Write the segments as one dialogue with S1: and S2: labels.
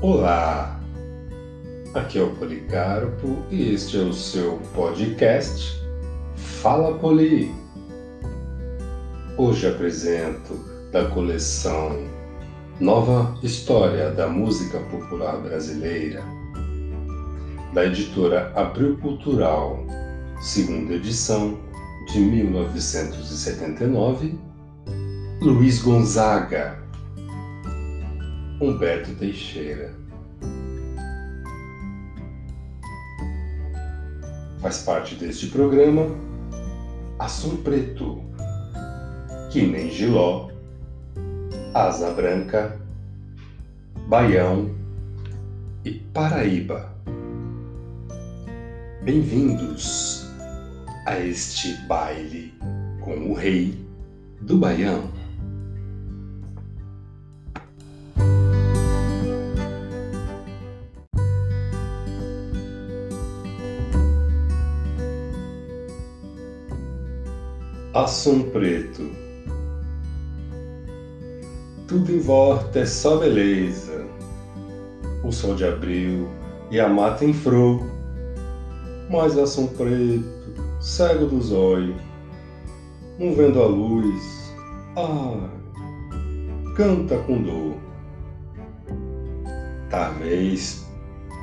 S1: Olá, aqui é o Policarpo e este é o seu podcast Fala Poli. Hoje apresento da coleção Nova História da Música Popular Brasileira, da editora Abril Cultural, segunda edição de 1979, Luiz Gonzaga Humberto Teixeira. Faz parte deste programa Assum Preto, que nem Giló, Asa Branca, Baião e Paraíba. Bem-vindos a este baile com o rei do Baião. Assum preto. Tudo em volta é só beleza. O sol de abril e a mata em flor. Mas assum preto, cego dos olhos, não vendo a luz, ah, canta com dor. Talvez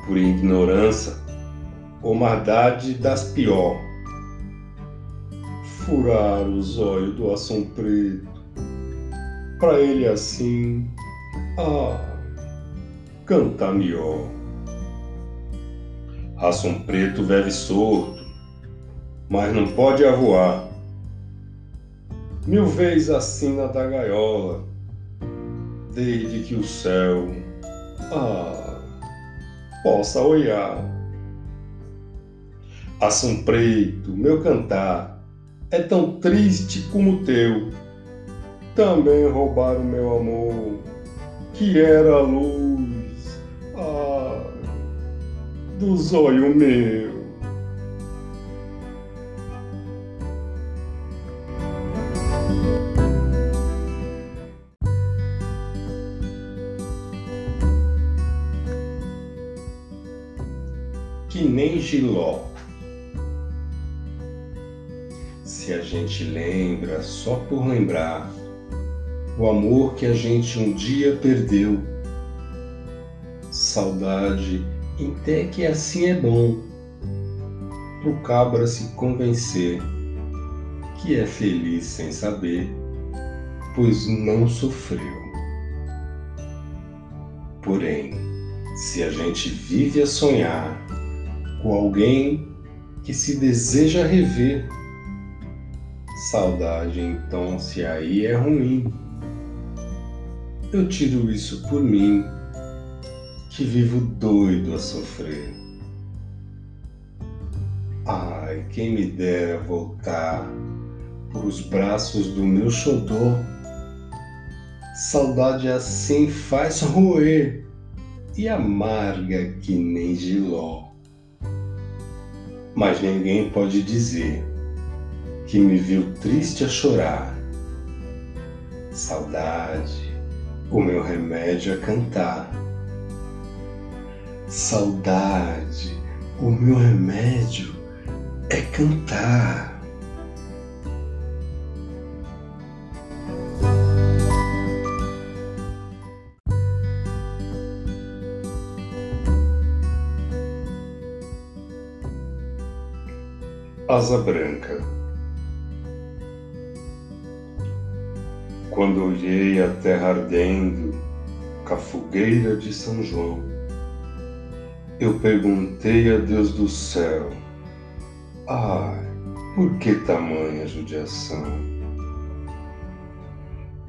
S1: por ignorância ou maldade das pior furar os olhos do Ação Preto. Pra ele assim, ah, canta melhor. Ação Preto vive sordo, mas não pode avoar. Mil vezes assina da gaiola, desde que o céu, ah, possa olhar. Ação Preto, meu cantar, é tão triste como o teu. Também roubaram meu amor, que era a luz, ah, dos olhos meu. Que nem Giló se a gente lembra só por lembrar o amor que a gente um dia perdeu. Saudade, até que assim é bom, pro cabra se convencer que é feliz sem saber, pois não sofreu. Porém, se a gente vive a sonhar com alguém que se deseja rever, Saudade, então, se aí é ruim. Eu tiro isso por mim, que vivo doido a sofrer. Ai, quem me dera voltar por os braços do meu xodó. Saudade assim faz roer e amarga que nem giló. Mas ninguém pode dizer que me viu triste a chorar. Saudade, o meu remédio é cantar. Saudade, o meu remédio é cantar. Asa Branca Quando olhei a terra ardendo, com a fogueira de São João, eu perguntei a Deus do céu: Ai, por que tamanha judiação?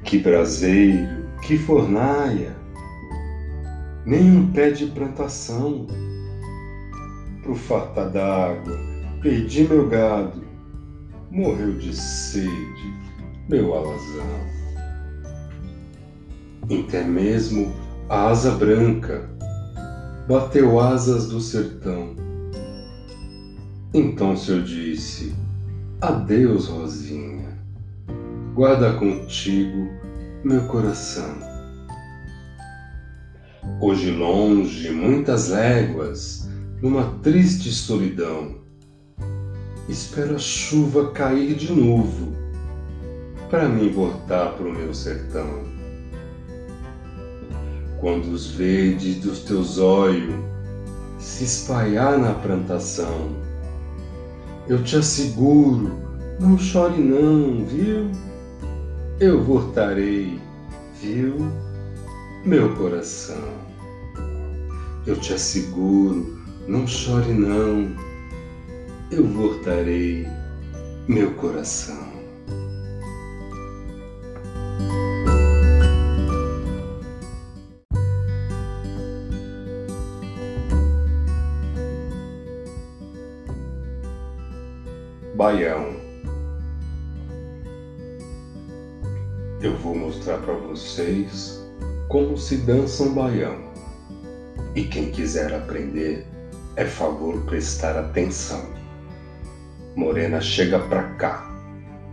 S1: Que braseiro, que fornaia, nem um pé de plantação. Pro farta d'água, perdi meu gado, morreu de sede meu alazão até mesmo a asa branca bateu asas do sertão. Então o Senhor disse: Adeus, Rosinha, guarda contigo meu coração. Hoje longe, muitas léguas, numa triste solidão, espero a chuva cair de novo para mim voltar pro meu sertão. Quando os verdes dos teus olhos se espalhar na plantação, eu te asseguro, não chore não, viu? Eu voltarei, viu? Meu coração. Eu te asseguro, não chore não. Eu voltarei, meu coração. Baião. Eu vou mostrar para vocês como se dança um baião. E quem quiser aprender, é favor prestar atenção. Morena chega pra cá,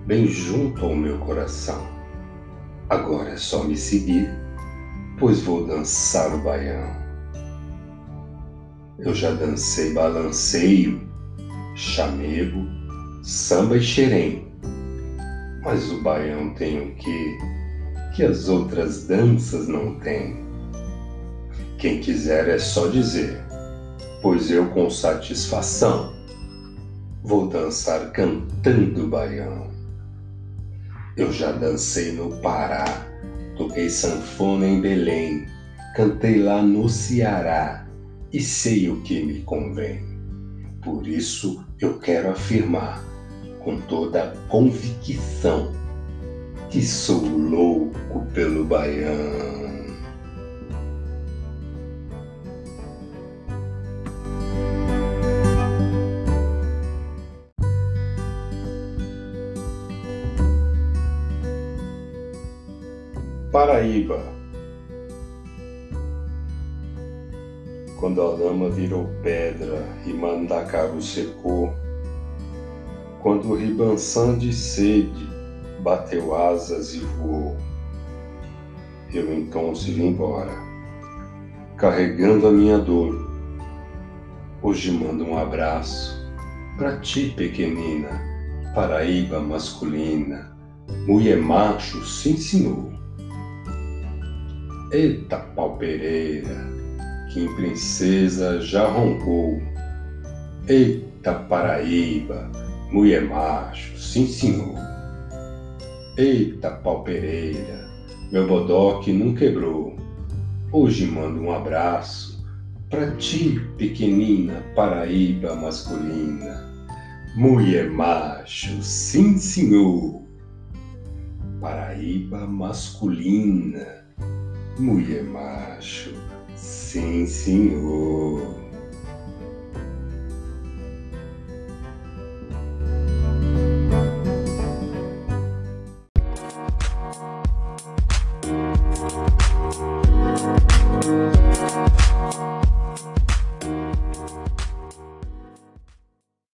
S1: bem junto ao meu coração. Agora é só me seguir, pois vou dançar o baião. Eu já dancei balanceio, chamego, samba e xerém. Mas o baião tem o que que as outras danças não têm. Quem quiser é só dizer, pois eu com satisfação vou dançar cantando baião. Eu já dancei no Pará, toquei sanfona em Belém, cantei lá no Ceará e sei o que me convém. Por isso eu quero afirmar com toda a convicção que sou louco pelo baião. Paraíba. Quando a lama virou pedra e Mandacaru secou, quando o ribançã de sede bateu asas e voou. Eu então se vim embora, carregando a minha dor. Hoje mando um abraço para ti, pequenina, Paraíba masculina, mulher macho, sim senhor. Eita pau pereira, que em princesa já roncou. Eita Paraíba, mulher macho, sim senhor. Eita pau pereira, meu bodoque não quebrou. Hoje mando um abraço pra ti, pequenina Paraíba masculina. Mulher macho, sim senhor. Paraíba masculina. Mulher macho, sim senhor.